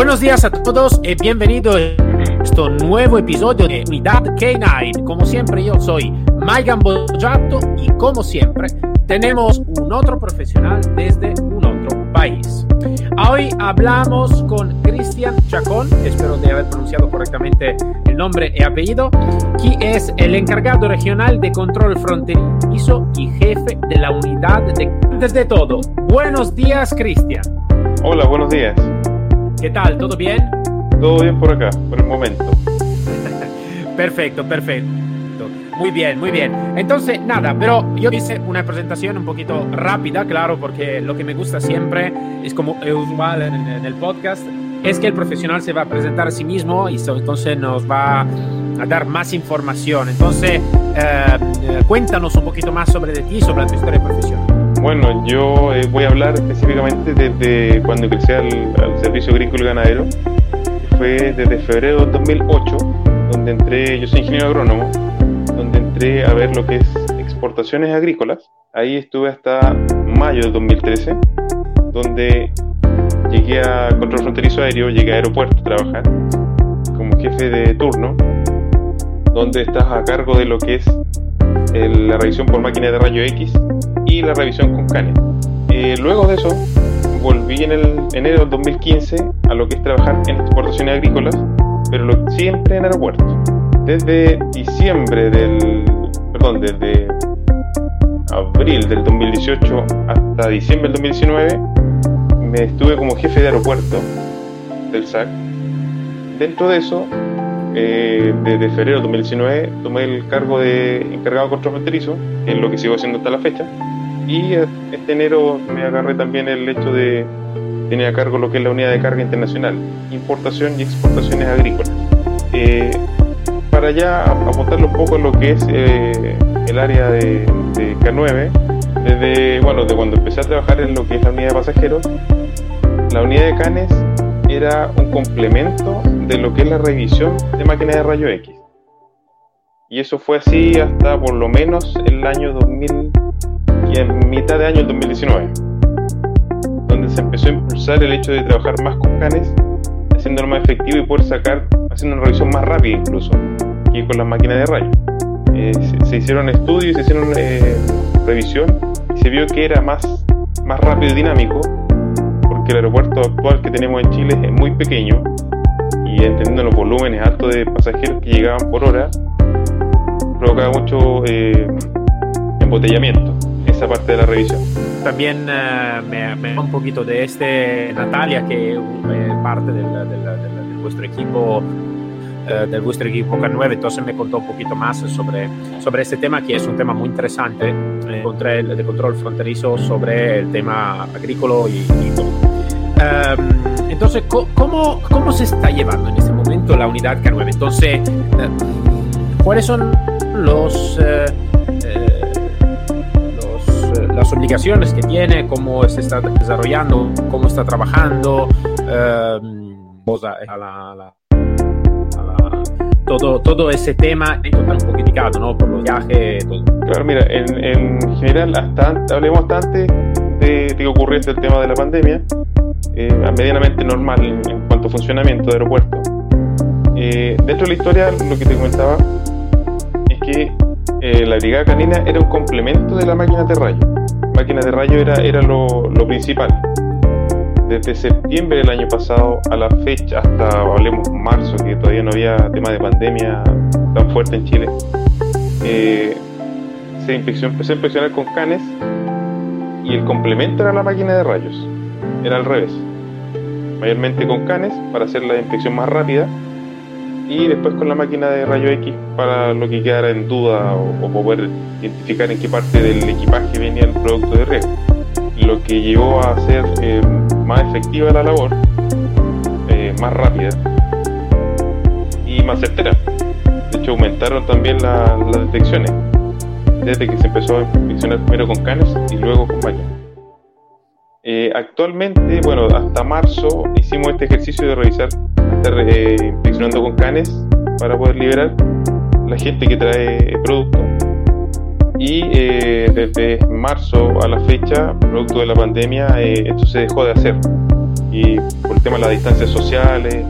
Buenos días a todos y bienvenidos a este nuevo episodio de Unidad K9. Como siempre, yo soy Maigan Bojato y como siempre, tenemos un otro profesional desde un otro país. Hoy hablamos con Cristian Chacón, espero de haber pronunciado correctamente el nombre y apellido, que es el encargado regional de control fronterizo y jefe de la unidad de... Antes de todo, buenos días, Cristian. Hola, buenos días. ¿Qué tal? ¿Todo bien? Todo bien por acá, por el momento. perfecto, perfecto. Muy bien, muy bien. Entonces, nada, pero yo hice una presentación un poquito rápida, claro, porque lo que me gusta siempre es como es usual en, en, el podcast, es que el profesional se va a presentar a sí mismo y so, entonces nos va a dar más información. Entonces, eh, cuéntanos un poquito más sobre de ti, sobre tu historia profesional. Bueno, yo eh, voy a hablar específicamente desde cuando ingresé al, Servicio Agrícola y Ganadero, fue desde febrero de 2008, donde entré, yo soy ingeniero agrónomo, donde entré a ver lo que es exportaciones agrícolas. Ahí estuve hasta mayo de 2013, donde llegué a control fronterizo aéreo, llegué a aeropuerto a trabajar como jefe de turno, donde estás a cargo de lo que es la revisión por máquina de rayo X y la revisión con canes. Eh, luego de eso, volví en el enero del 2015 a lo que es trabajar en exportaciones agrícolas, pero lo, siempre en aeropuertos. Desde diciembre del, perdón, desde abril del 2018 hasta diciembre del 2019, me estuve como jefe de aeropuerto del SAC. Dentro de eso, eh, desde febrero de 2019 tomé el cargo de encargado de control fronterizo, que es lo que sigo haciendo hasta la fecha. Y este enero me agarré también el hecho de tener a cargo lo que es la unidad de carga internacional, importación y exportaciones agrícolas. Eh, para ya apuntarle un poco en lo que es eh, el área de, de, K9, desde bueno, de cuando empecé a trabajar en lo que es la unidad de pasajeros, la unidad de canes era un complemento de lo que es la revisión de máquinas de rayo X. Y eso fue así hasta por lo menos el año 2000 y en mitad de año 2019, donde se empezó a impulsar el hecho de trabajar más con canes, haciéndolo más efectivo y poder sacar, haciendo una revisión más rápida incluso, que con las máquinas de rayo. Eh, se, se, hicieron estudios, se hicieron eh, revisión y se vio que era más, más rápido y dinámico, porque el aeropuerto actual que tenemos en Chile es muy pequeño y entendiendo los volúmenes altos de pasajeros que llegaban por hora, provocaba mucho eh, embotellamiento esa parte de la revisión. También uh, me, me, un poquito de este Natalia, que es eh, parte del, del, del, del, vuestro equipo. Uh, del vuestro equipo K9, entonces me contó un poquito más sobre, sobre este tema, que es un tema muy interesante, eh, control, de control fronterizo sobre el tema agrícola y, y. Um, entonces, ¿cómo, ¿cómo se está llevando en este momento la unidad K9? Entonces, uh, ¿cuáles son los, las obligaciones que tiene? ¿Cómo se está desarrollando? ¿Cómo está trabajando? a la, a la, todo, todo ese tema es un poco criticado, ¿no? Por los viajes, todo. Claro, mira, en, en general, hasta hablemos hasta antes de, de que ocurriese el tema de la pandemia, eh, medianamente normal en, en, cuanto a funcionamiento de aeropuerto. Eh, dentro de la historia, lo que te comentaba es que eh, la brigada canina era un complemento de la máquina de rayo. Máquina de rayo era, era lo, lo, principal. Desde septiembre del año pasado a la fecha, hasta hablemos marzo, que todavía no había tema de pandemia tan fuerte en Chile, eh, se empezó a inspeccionar con canes y el complemento era la máquina de rayos era al revés. Mayormente con canes para hacer la inspección más rápida y después con la máquina de rayo X para lo que quedara en duda o, poder identificar en qué parte del equipaje venía el producto de riesgo. Lo que llevó a hacer eh, más efectiva la labor, eh, más rápida y más certera. De hecho, aumentaron también las detecciones desde que se empezó a inspeccionar primero con canes y luego con máquinas. Eh, actualmente, bueno, hasta marzo hicimos este ejercicio de revisar, estar eh, inspeccionando con canes para poder liberar la gente que trae producto. Y eh, desde marzo a la fecha, producto de la pandemia, esto se dejó de hacer. Y por el tema de las distancias sociales,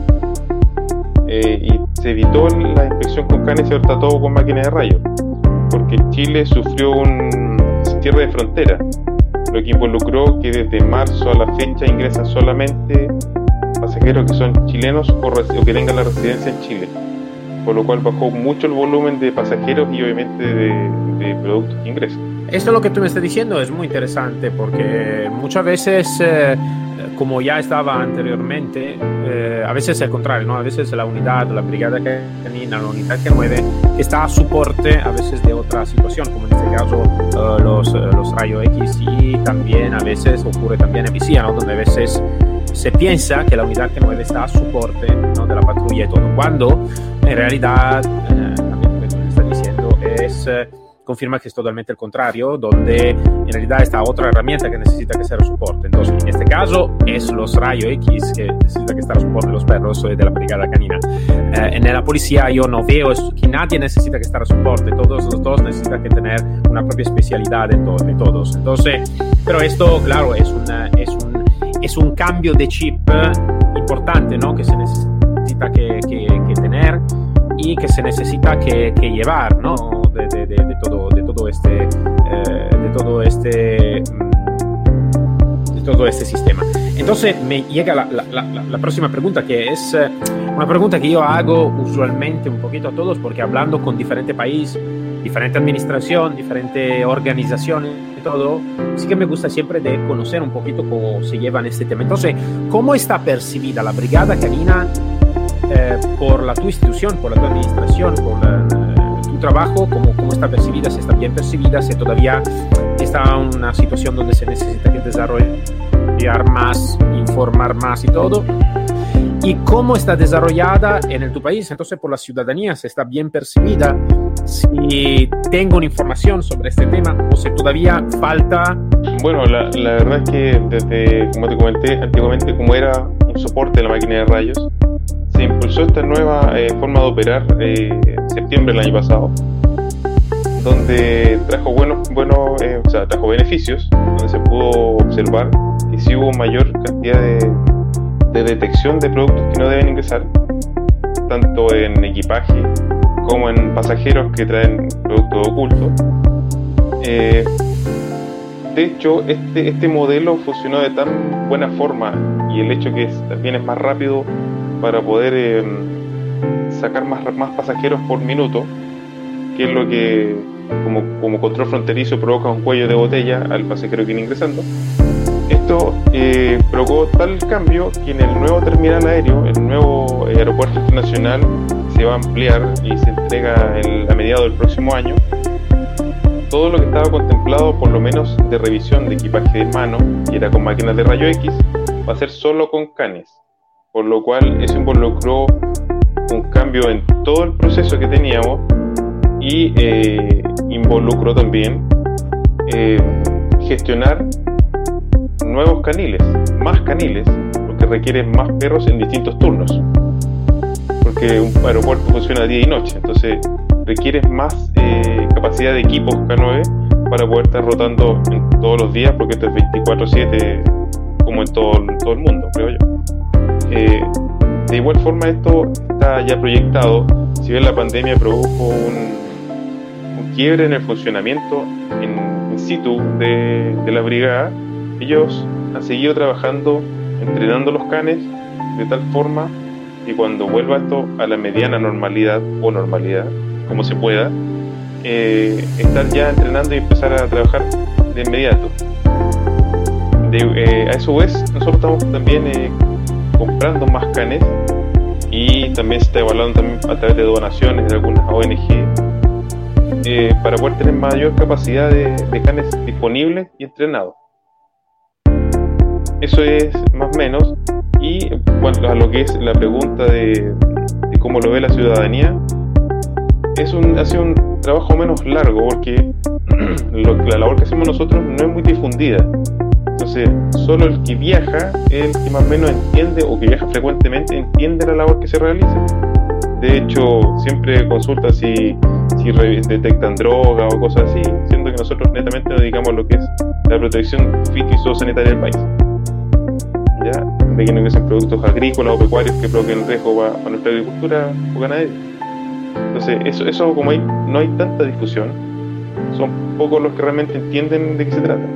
y se evitó la inspección con canes y ahora todo con máquinas de rayos porque Chile sufrió un cierre de frontera, lo que involucró que desde marzo a la fecha ingresan solamente pasajeros que son chilenos o, que tengan la residencia en Chile, por lo cual bajó mucho el volumen de pasajeros y obviamente de, productos que ingresan. Esto lo que tú me estás diciendo es muy interesante porque muchas veces eh, como ya estaba anteriormente, eh, a veces es el contrario, ¿no? A veces la unidad, la brigada canina, la unidad que mueve, está a soporte a veces de otra situación, como en este caso uh, los, uh, los rayos X y también a veces ocurre también en Vicía, ¿no? Donde a veces se piensa que la unidad que mueve está a soporte ¿no? de la patrulla y todo, cuando en realidad, eh, también lo que tú me estás diciendo, es confirma que es totalmente el contrario, donde en realidad está otra herramienta que necesita que sea el soporte. Entonces, en este caso es los rayos X que necesita que estar el soporte de los perros de la brigada canina. Eh, en la policía yo no veo que nadie necesita que estar el soporte, todos los dos necesitan que tener una propia especialidad de, de todos. Entonces, pero esto, claro, es, una, es, un, es un cambio de chip importante, ¿no? Que se necesita que, que se necesita que, que llevar, ¿no? De, de, de, de, todo, de todo este, eh, de todo este, mm, de todo este sistema. Entonces me llega la, la, la, próxima pregunta, que es eh, una pregunta que yo hago usualmente un poquito a todos, porque hablando con diferentes países, diferente administración, diferentes organizaciones y todo, sí que me gusta siempre de conocer un poquito cómo se llevan este tema. Entonces, ¿cómo está percibida la brigada canina eh, por la tu institución, por la tu administración, por la, tu trabajo, cómo, cómo está percibida, si está bien percibida, si todavía está una situación donde se necesita que desarrollar más, informar más y todo. Y cómo está desarrollada en tu país, entonces por la ciudadanía, si está bien percibida, si tengo una información sobre este tema o si todavía falta. Bueno, la, la verdad es que desde, como te comenté, antiguamente como era un soporte de la máquina de rayos, impulsó esta nueva eh, forma de operar eh, en septiembre del año pasado, donde trajo buenos, buenos eh, trajo beneficios, donde se pudo observar que sí hubo mayor cantidad de, de detección de productos que no deben ingresar, tanto en equipaje como en pasajeros que traen productos ocultos. Eh, de hecho, este, este modelo funcionó de tan buena forma y el hecho que también es más rápido para poder eh, sacar más, más pasajeros por minuto, que es lo que como, como, control fronterizo provoca un cuello de botella al pasajero que viene ingresando. Esto eh, provocó tal cambio que en el nuevo terminal aéreo, el nuevo aeropuerto internacional, se va a ampliar y se entrega a mediados del próximo año. Todo lo que estaba contemplado, por lo menos de revisión de equipaje de mano, y era con máquinas de rayo X, va a ser solo con canes por lo cual eso involucró un cambio en todo el proceso que teníamos y eh, involucró también eh, gestionar nuevos caniles, más caniles, porque requieren más perros en distintos turnos, porque un aeropuerto funciona día y noche, entonces requiere más eh, capacidad de equipos K9 para poder estar rotando en todos los días, porque esto es 24/7 como en todo el mundo, creo yo. Eh, de igual forma esto está ya proyectado, si bien la pandemia produjo un, quiebre en el funcionamiento in, situ de, la brigada, ellos han seguido trabajando, entrenando los canes de tal forma que cuando vuelva esto a la mediana normalidad o normalidad, como se pueda, eh, estar ya entrenando y empezar a trabajar de inmediato. Eh, a su vez, nosotros estamos también comprando más canes y también se está evaluando también a través de donaciones de algunas ONG eh, para poder tener mayor capacidad de, canes disponibles y entrenados. Eso es más o menos Y cuanto a lo que es la pregunta de, cómo lo ve la ciudadanía, es un, ha sido un trabajo menos largo porque la labor que hacemos nosotros no es muy difundida. Entonces, solo el que viaja, el que más o menos entiende o que viaja frecuentemente, entiende la labor que se realiza. De hecho, siempre consulta si, detectan droga o cosas así, siendo que nosotros netamente nos dedicamos a lo que es la protección fitosanitaria del país. ¿Ya? De que no productos agrícolas o pecuarios que provoquen riesgo para, para nuestra agricultura o ganadería. Entonces, eso, eso como hay, no hay tanta discusión, son pocos los que realmente entienden de qué se trata.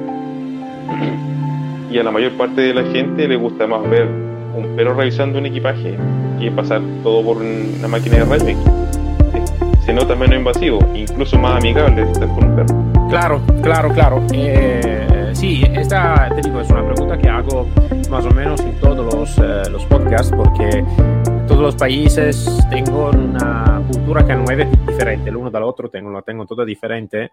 Y a la mayor parte de la gente le gusta más ver un perro revisando un equipaje que pasar todo por una máquina de rayos Se nota menos invasivo, incluso más amigable estar con un perro. Claro, claro, claro. Eh, sí, esta te digo, es una pregunta que hago más o menos en todos los, eh, los podcasts porque todos los países tengo una cultura que no es diferente, el uno del otro tengo, lo tengo todo diferente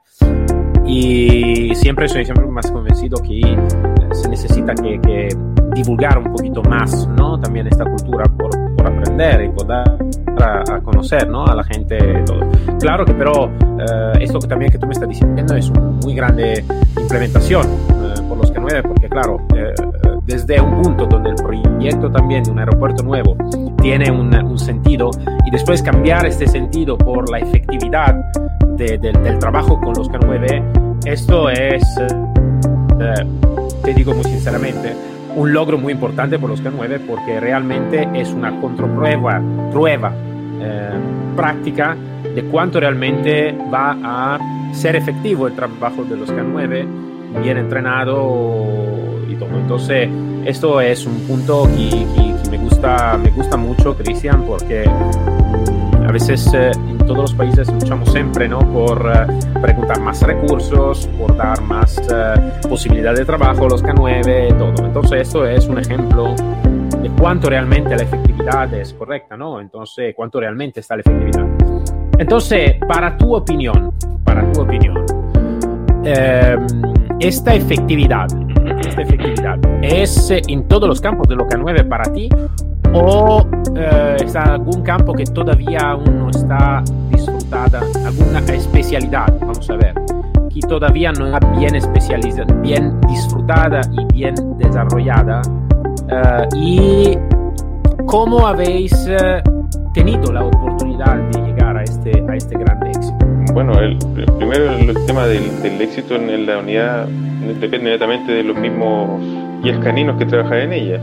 y siempre soy siempre más convencido que eh, se necesita que, que divulgar un poquito más, ¿no? También esta cultura por, por aprender y poder a, a, conocer, ¿no? A la gente todo. Claro que pero eh, esto que también que tú me estás diciendo es una muy grande implementación por los que nueve, porque claro, eh, desde un punto donde el proyecto también de un aeropuerto nuevo tiene un, un sentido y después cambiar este sentido por la efectividad de, de, del trabajo con los K9, esto es, eh, te digo muy sinceramente, un logro muy importante por los K9 porque realmente es una contraprueba prueba, eh, práctica de cuánto realmente va a ser efectivo el trabajo de los K9, bien entrenado y todo. Entonces, esto es un punto que, que, que me, gusta, me gusta mucho, Cristian, porque mm, a veces eh, en todos los países luchamos siempre ¿no? por uh, preguntar más recursos, por dar más uh, posibilidad de trabajo, los K9, todo. Entonces, esto es un ejemplo de cuánto realmente la efectividad es correcta, ¿no? Entonces, cuánto realmente está la efectividad. Entonces, para tu opinión, para tu opinión, eh, esta efectividad, esta efectividad es en todos los campos de lo K9 para ti o eh, está algún campo que todavía aún no está disfrutada, alguna especialidad, vamos a ver, que todavía no está bien especializada, bien disfrutada y bien desarrollada. Uh, y cómo habéis uh, tenido la oportunidad de llegar a este, a este gran éxito. Bueno, el, el primero el tema del, éxito en la unidad depende netamente de los mismos guías caninos que trabajan en ella.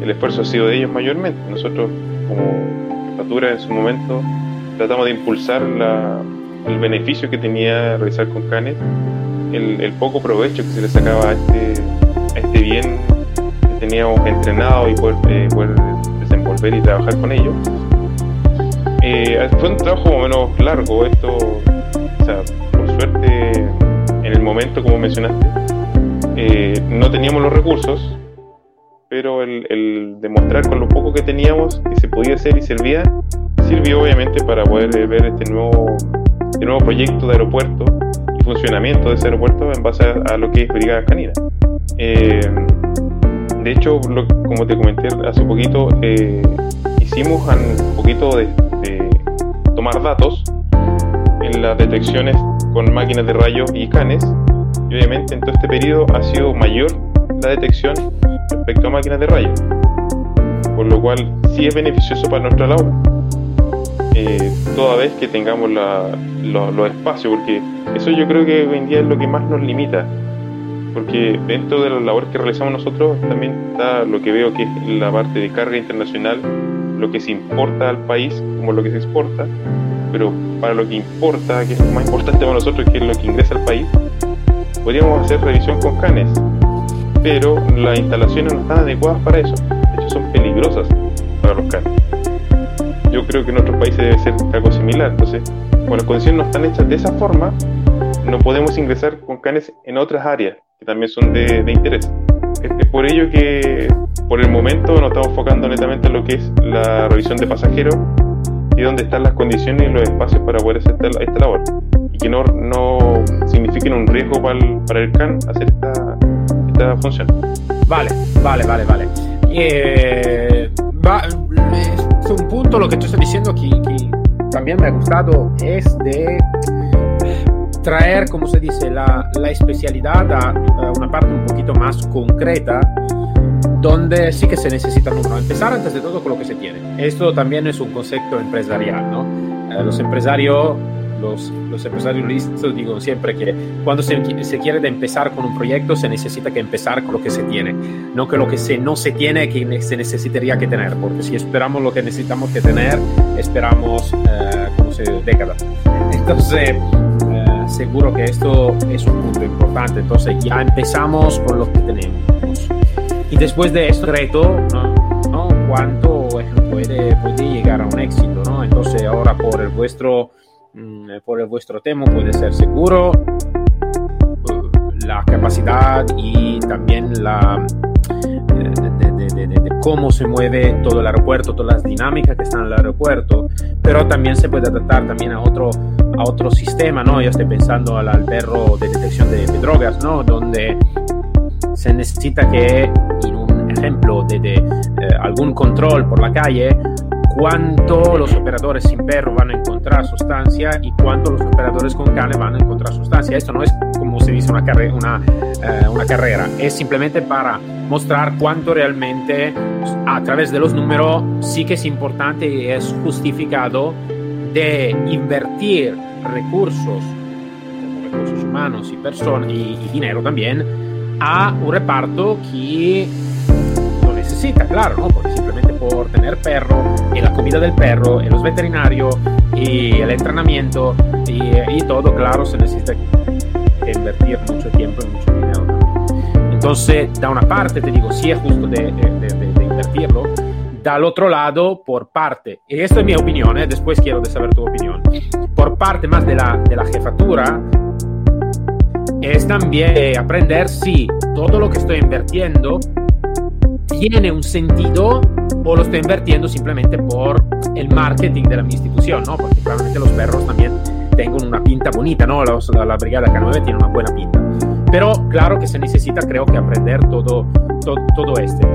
El esfuerzo ha sido de ellos mayormente. Nosotros, como jefatura en su momento, tratamos de impulsar la, el beneficio que tenía realizar con canes, el, el, poco provecho que se le sacaba a este, este bien que teníamos entrenado y poder, eh, desenvolver y trabajar con ellos. Eh, fue un trabajo menos largo esto, por suerte en el momento como mencionaste, eh, no teníamos los recursos, pero el, demostrar con lo poco que teníamos que se podía hacer y servía, sirvió obviamente para poder ver este nuevo, este nuevo proyecto de aeropuerto y funcionamiento de ese aeropuerto en base a, lo que es Brigada Canina. Eh, de hecho, como te comenté hace poquito, eh, hicimos un poquito de, tomar datos las detecciones con máquinas de rayos y canes, y obviamente en todo este periodo ha sido mayor la detección respecto a máquinas de rayos, por lo cual sí es beneficioso para nuestra labor. Eh, toda vez que tengamos la, los lo espacios, porque eso yo creo que hoy en día es lo que más nos limita, porque dentro de la labor que realizamos nosotros también está lo que veo que es la parte de carga internacional, lo que se importa al país como lo que se exporta, pero para lo que importa, que es lo más importante para nosotros, que es lo que ingresa al país, podríamos hacer revisión con canes, pero las instalaciones no están adecuadas para eso, de hecho son peligrosas para los canes. Yo creo que en otros países debe ser algo similar, entonces, cuando las condiciones no están hechas de esa forma, no podemos ingresar con canes en otras áreas que también son de, de interés. Es, es, por ello que por el momento nos estamos enfocando netamente en lo que es la revisión de pasajeros y dónde están las condiciones y los espacios para poder hacer esta, esta labor. Y que no, no signifiquen un riesgo para el, para el CAN hacer esta, esta función. Vale, vale, vale, vale. Eh, va, es un punto lo que tú estás diciendo que, que también me ha gustado es de traer, como se dice, la, la especialidad a, a, una parte un poquito más concreta, donde sí que se necesita. Empezar antes de todo con lo que se tiene. Esto también es un concepto empresarial, ¿no? Eh, los empresarios los, los, empresarios listos digo siempre que cuando se, se, quiere empezar con un proyecto se necesita que empezar con lo que se tiene, no que lo que se, no se tiene que se necesitaría que tener, porque si esperamos lo que necesitamos que tener, esperamos eh, como se, décadas. Entonces, eh, seguro que esto es un punto importante. Entonces, ya empezamos con lo que tenemos. Y después de esto, reto, ¿no? ¿no? ¿Cuánto puede, puede llegar a un éxito? ¿no? Entonces, ahora por el vuestro por el vuestro tema puede ser seguro, la capacidad y también la de, de, de, de, cómo se mueve todo el aeropuerto, todas las dinámicas que están en el aeropuerto, pero también se puede adaptar también a otro, a otro sistema, ¿no? Yo estoy pensando al, al perro de detección de, drogas, ¿no? Donde se necesita que, en un ejemplo de, de eh, algún control por la calle, cuánto los operadores sin perro van a encontrar sustancia y cuánto los operadores con cane van a encontrar sustancia. Esto no es como se dice una, carre una, eh, una carrera, es simplemente para mostrar cuánto realmente a través de los números sí que es importante y es justificado de invertir recursos, como recursos humanos y, personas, y, y dinero también, a un reparto que lo necesita, claro, ¿no? Porque simplemente por tener perro y la comida del perro y los veterinarios y el entrenamiento y, y todo, claro, se necesita invertir mucho tiempo y mucho dinero. Entonces, da una parte, te digo, sí es justo de, de, de, de invertirlo, dal otro lado, por parte, y esto es mi opinión, ¿eh? después quiero de saber tu opinión, por parte más de la, de la jefatura, es también aprender si todo lo que estoy invirtiendo tiene un sentido o lo estoy invirtiendo simplemente por el marketing de la mi institución, ¿no? Porque claramente los perros también tienen una pinta bonita, ¿no? La, la, Brigada K9 tiene una buena pinta. Pero claro que se necesita, creo que aprender todo, todo, todo este.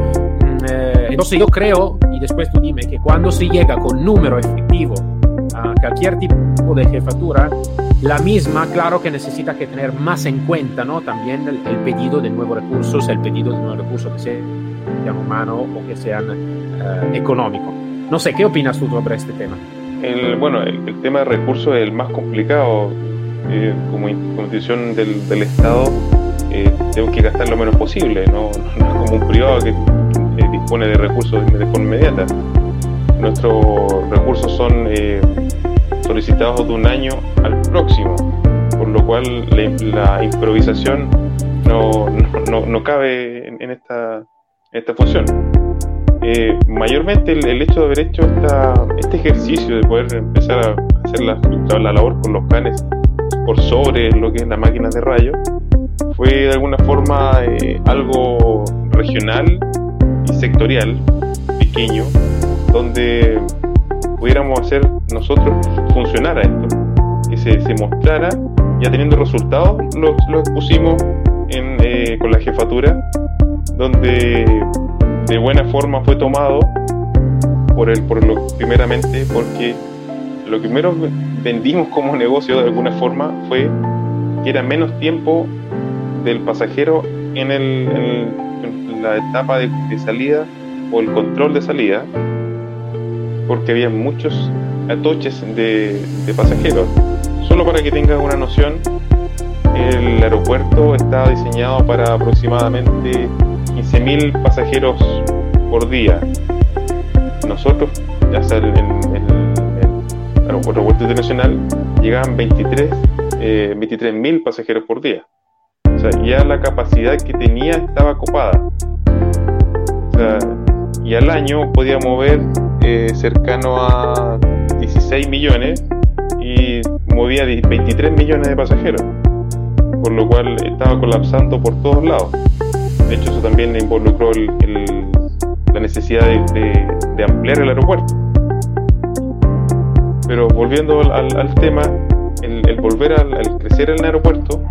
Eh, entonces yo creo, y después tú dime, que cuando se llega con número efectivo a cualquier tipo de jefatura, la misma, claro que necesita que tener más en cuenta, ¿no? También el, el pedido de nuevos recursos, el pedido de nuevos recursos que sean humanos o que sean uh, económicos. No sé, ¿qué opinas tú sobre este tema? El, bueno, el, el, tema de recursos es el más complicado. Eh, como, institución del, del Estado, eh, tengo que gastar lo menos posible, no, no como un privado que eh, dispone de recursos de forma inmediata. Nuestros recursos son eh, solicitados de un año al próximo, por lo cual la, la improvisación no, no, no, cabe en, en, esta, esta función. Eh, mayormente el, el, hecho de haber hecho esta, este ejercicio de poder empezar a hacer la, la labor con los canes por sobre lo que es la máquina de rayo fue de alguna forma eh, algo regional y sectorial, pequeño, donde pudiéramos hacer nosotros funcionara esto, que se, se mostrara, ya teniendo resultados, lo, lo expusimos en, eh, con la jefatura, donde de buena forma fue tomado por el, por lo, primeramente porque lo primero vendimos como negocio de alguna forma fue que era menos tiempo del pasajero en, el, en, la etapa de, salida o el control de salida, porque había muchos atoches de, de pasajeros. Solo para que tengan una noción, el aeropuerto está diseñado para aproximadamente 15.000 pasajeros por día. Nosotros, ya sea el aeropuerto internacional, llegaban 23 eh, 23.000 pasajeros por día. O sea, ya la capacidad que tenía estaba copada. O sea, y al año podía mover eh, cercano a 16 millones y movía 23 millones de pasajeros, por lo cual estaba colapsando por todos lados. De hecho, eso también involucró la necesidad de, ampliar el aeropuerto. Pero volviendo al, tema, el, volver al, al, crecer en el aeropuerto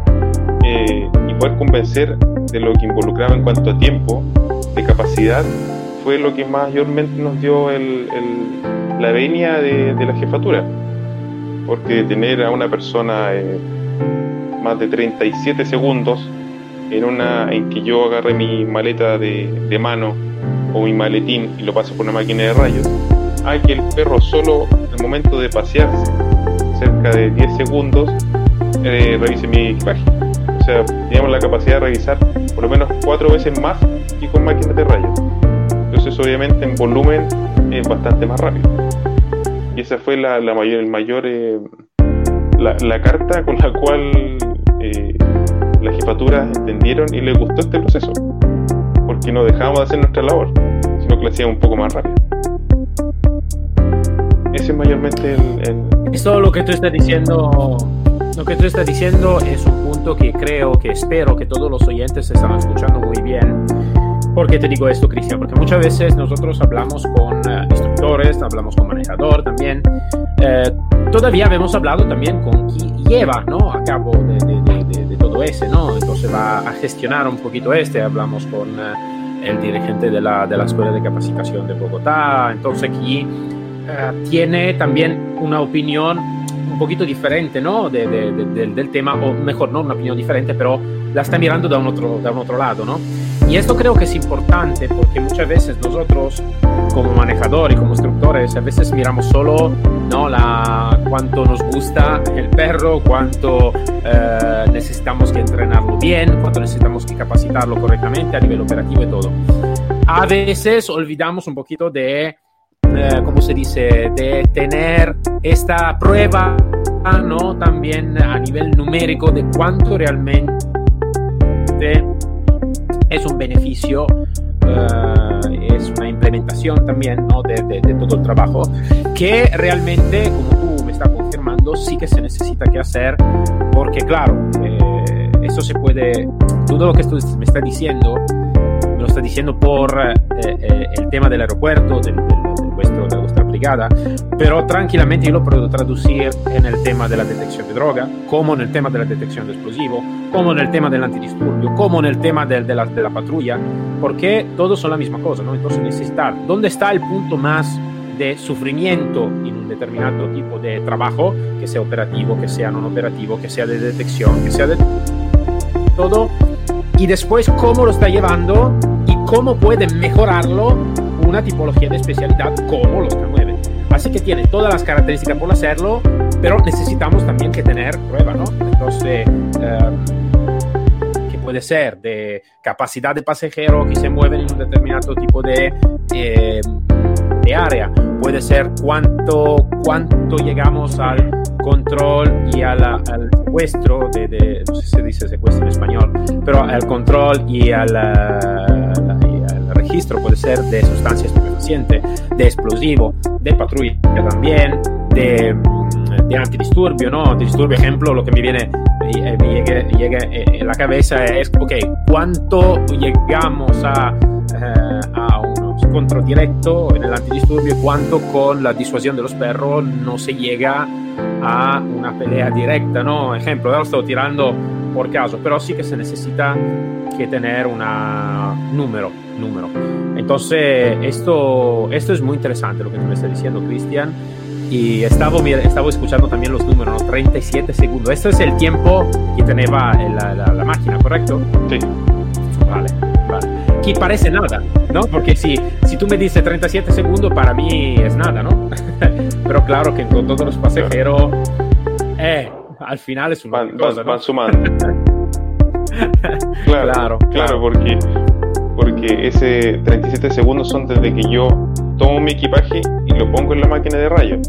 eh, y poder convencer de lo que involucraba en cuanto a tiempo, de capacidad, fue lo que mayormente nos dio el, la venia de, la jefatura. Porque tener a una persona eh, más de 37 segundos en una en que yo agarre mi maleta de, mano o mi maletín y lo pase por una máquina de rayos, a que el perro solo el momento de pasearse cerca de 10 segundos eh, revise mi equipaje. O sea, teníamos la capacidad de revisar por lo menos cuatro veces más que con máquinas de rayos. Entonces, obviamente, en volumen es bastante más rápido. Y esa fue la, mayor, el mayor, eh, la, carta con la cual eh, las jefaturas entendieron y les gustó este proceso. Porque no dejábamos de hacer nuestra labor, sino que lo hacíamos un poco más rápido. Ese es mayormente el, el... Eso lo que tú estás diciendo lo que tú estás diciendo es un punto que creo, que espero que todos los oyentes están escuchando muy bien. ¿Por qué te digo esto, Cristian? Porque muchas veces nosotros hablamos con eh, instructores, hablamos con manejador también. Eh, todavía hemos hablado también con quien lleva ¿no? a cabo de, de, de, todo ese, ¿no? Entonces va a gestionar un poquito este. Hablamos con eh, el dirigente de la, de la Escuela de Capacitación de Bogotá. Entonces aquí tiene también una opinión un poquito diferente ¿no? De, de, de, del tema, o mejor, no una opinión diferente, pero la está mirando da un otro, da un otro lado. ¿no? Y esto creo que es importante porque muchas veces nosotros como manejadores como instructores a veces miramos solo ¿no? la, cuánto nos gusta el perro, cuánto eh, necesitamos que entrenarlo bien, cuánto necesitamos que capacitarlo correctamente a nivel operativo y todo. A veces olvidamos un poquito de eh, ¿cómo se dice?, de tener esta prueba, ¿no? También a nivel numérico de cuánto realmente es un beneficio, eh, es una implementación también, ¿no? De, de, todo el trabajo, que realmente, como tú me estás confirmando, sí que se necesita que hacer, porque claro, eh, eso se puede, todo lo que tú me estás diciendo, me lo estás diciendo por el tema del aeropuerto, del de vuestra pero tranquilamente yo lo puedo traducir en el tema de la detección de droga, como en el tema de la detección de explosivo, como en el tema del antidisturbio, como en el tema de, de, la, de la, patrulla, porque todos son la misma cosa, ¿no? Entonces necesitar, ¿dónde está el punto más de sufrimiento en un determinado tipo de trabajo, que sea operativo, que sea no operativo, que sea de detección, que sea de todo, y después cómo lo está llevando y cómo puede mejorarlo una tipología de especialidad como los K9. Así que tiene todas las características por hacerlo, pero necesitamos también que tener prueba, ¿no? Entonces, em, que puede ser de capacidad de pasajero que se mueven en un determinado tipo de, em, de área, puede ser cuánto, cuánto llegamos al control y al secuestro, de, de, no sé si se dice secuestro en español, pero al control y al registro puede ser de sustancias estupefacientes, de explosivo, de patrulla también, de, de antidisturbio, ¿no? Antidisturbio, ejemplo, lo que me viene, eh, me llega, eh, en la cabeza es, ok, ¿cuánto llegamos a, eh, a un control directo en el antidisturbio? ¿Cuánto con la disuasión de los perros no se llega a una pelea directa, ¿no? Ejemplo, ahora estoy tirando por caso, pero sí que se necesita que tener un número, número. Entonces, esto, esto es muy interesante lo que tú me estás diciendo, Cristian. Y estaba, estaba escuchando también los números, 37 segundos. Esto es el tiempo que tenía la, la, máquina, ¿correcto? Sí. Vale, vale. Que parece nada, ¿no? Porque si, si tú me dices 37 segundos, para mí es nada, ¿no? Pero claro que con todos los pasajeros, eh, al final es una cosa, van sumando. claro, claro, porque, porque ese 37 segundos son desde que yo tomo mi equipaje y lo pongo en la máquina de rayos.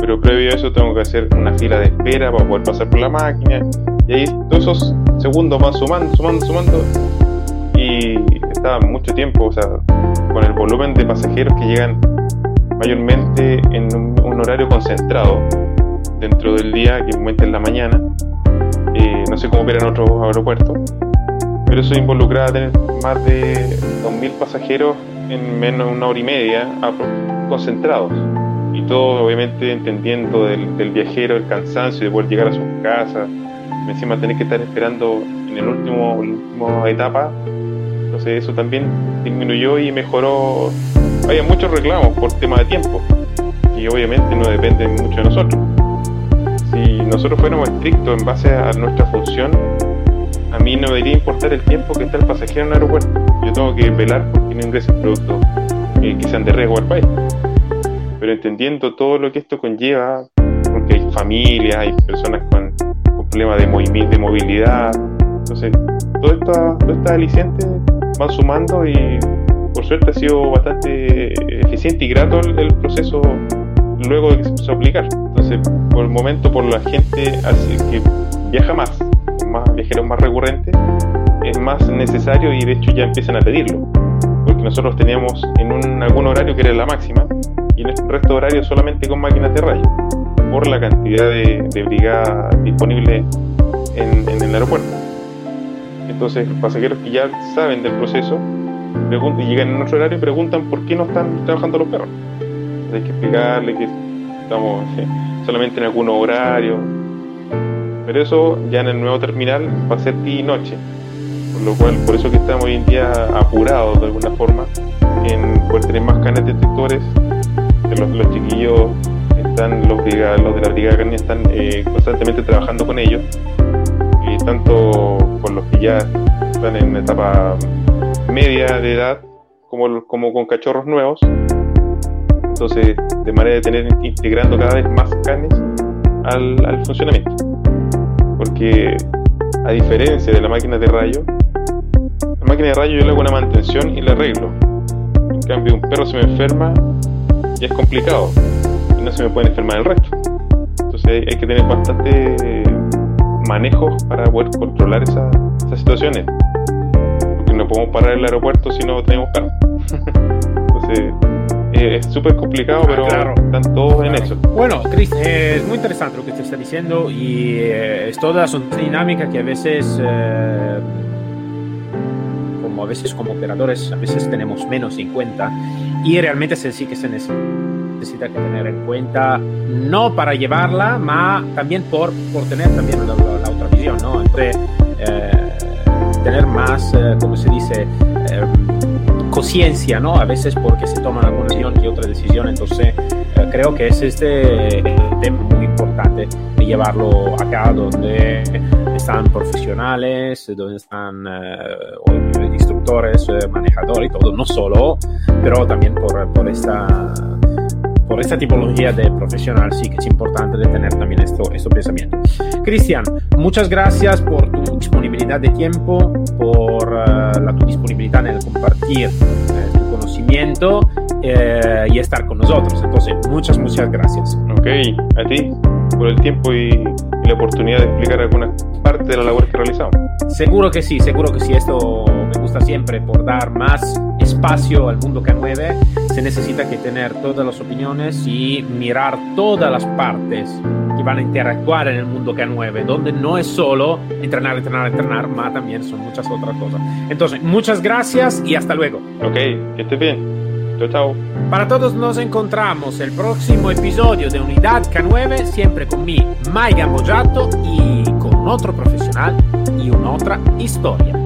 Pero previo a eso tengo que hacer una fila de espera para poder pasar por la máquina. Y ahí todos esos segundos van sumando, sumando, sumando. Y está mucho tiempo, o sea, con el volumen de pasajeros que llegan mayormente en un, horario concentrado dentro del día, que momento en la mañana, eh, no sé cómo operan otros aeropuertos, pero eso involucra tener más de 2.000 pasajeros en menos de una hora y media concentrados. Y todos obviamente entendiendo del, viajero, el cansancio de poder llegar a sus casas, encima tener que estar esperando en el último, última etapa. Entonces eso también disminuyó y mejoró haya muchos reclamos por tema de tiempo, y obviamente no dependen mucho de nosotros. Si nosotros fuéramos estrictos en base a nuestra función, a mí no debería importar el tiempo que está el pasajero en el aeropuerto. Yo tengo que velar porque no ingresen productos eh, que sean de riesgo al país. Pero entendiendo todo lo que esto conlleva, porque hay familias, hay personas con, problemas de, movimiento, de movilidad, entonces todas estas esta alicientes van sumando y por suerte ha sido bastante eficiente y grato el, proceso luego de que se empezó a aplicar. Entonces, por el momento, por la gente así que viaja más, más viajeros más recurrentes, es más necesario y de hecho ya empiezan a pedirlo. Porque nosotros teníamos en un, algún horario que era la máxima y en el resto de horarios solamente con máquinas de rayo, por la cantidad de, de brigadas disponibles en, el aeropuerto. Entonces, pasajeros que ya saben del proceso y llegan en nuestro horario y preguntan por qué no están trabajando los perros. hay que explicarle que estamos solamente en algunos horarios. Pero eso ya en el nuevo terminal va a ser día y noche. Por lo cual, por eso que estamos hoy en día apurados de alguna forma en poder tener más canes detectores. Los, los chiquillos están, los, los de la brigada carne están eh, constantemente trabajando con ellos. Tanto con los que ya están en etapa media de edad como, como con cachorros nuevos. Entonces, de manera de tener integrando cada vez más canes al, al funcionamiento. Porque a diferencia de la máquina de rayo, la máquina de rayo yo le hago una mantención y la arreglo. En cambio, un perro se me enferma y es complicado. Y no se me puede enfermar el resto. Entonces hay, que tener bastante manejo para poder controlar esas situaciones no podemos parar el aeropuerto si no tenemos carro. Entonces, eh, es súper complicado, pero están todos en eso. Bueno, Chris, eh, es muy interesante lo que te está diciendo y eh, es toda son dinámica que a veces, como a veces como operadores, a veces tenemos menos en cuenta y realmente sí que se necesita que tener en cuenta, no para llevarla, ma también por, por tener también la, otra visión, ¿no? Entre, tener más, eh, como se dice, eh, conciencia, ¿no? A veces porque se toman alguna decisión y otra decisión, entonces eh, creo que es este tema muy importante de llevarlo acá donde están profesionales, donde están instructores, manejadores y todo, no solo, pero también por, por esta por esta tipología de profesional sí que es importante de tener también esto, esto pensamiento. Cristian, muchas gracias por tu disponibilidad de tiempo, por uh, la tu disponibilidad en el compartir uh, tu conocimiento uh, y estar con nosotros. Entonces, muchas, muchas gracias. Ok, a ti por el tiempo y, y la oportunidad de explicar alguna parte de la labor que realizamos. Seguro que sí, seguro que sí. Esto me gusta siempre por dar más espacio al mundo K9. Se necesita que tener todas las opiniones y mirar todas las partes que van a interactuar en el mundo K9, donde no es solo entrenar, entrenar, entrenar, más también son muchas otras cosas. Entonces, muchas gracias y hasta luego. Ok, que estés bien. Chao, chao. Para todos nos encontramos el próximo episodio de Unidad K9, siempre con mi Maiga Mojato y con otro profesional y una otra historia.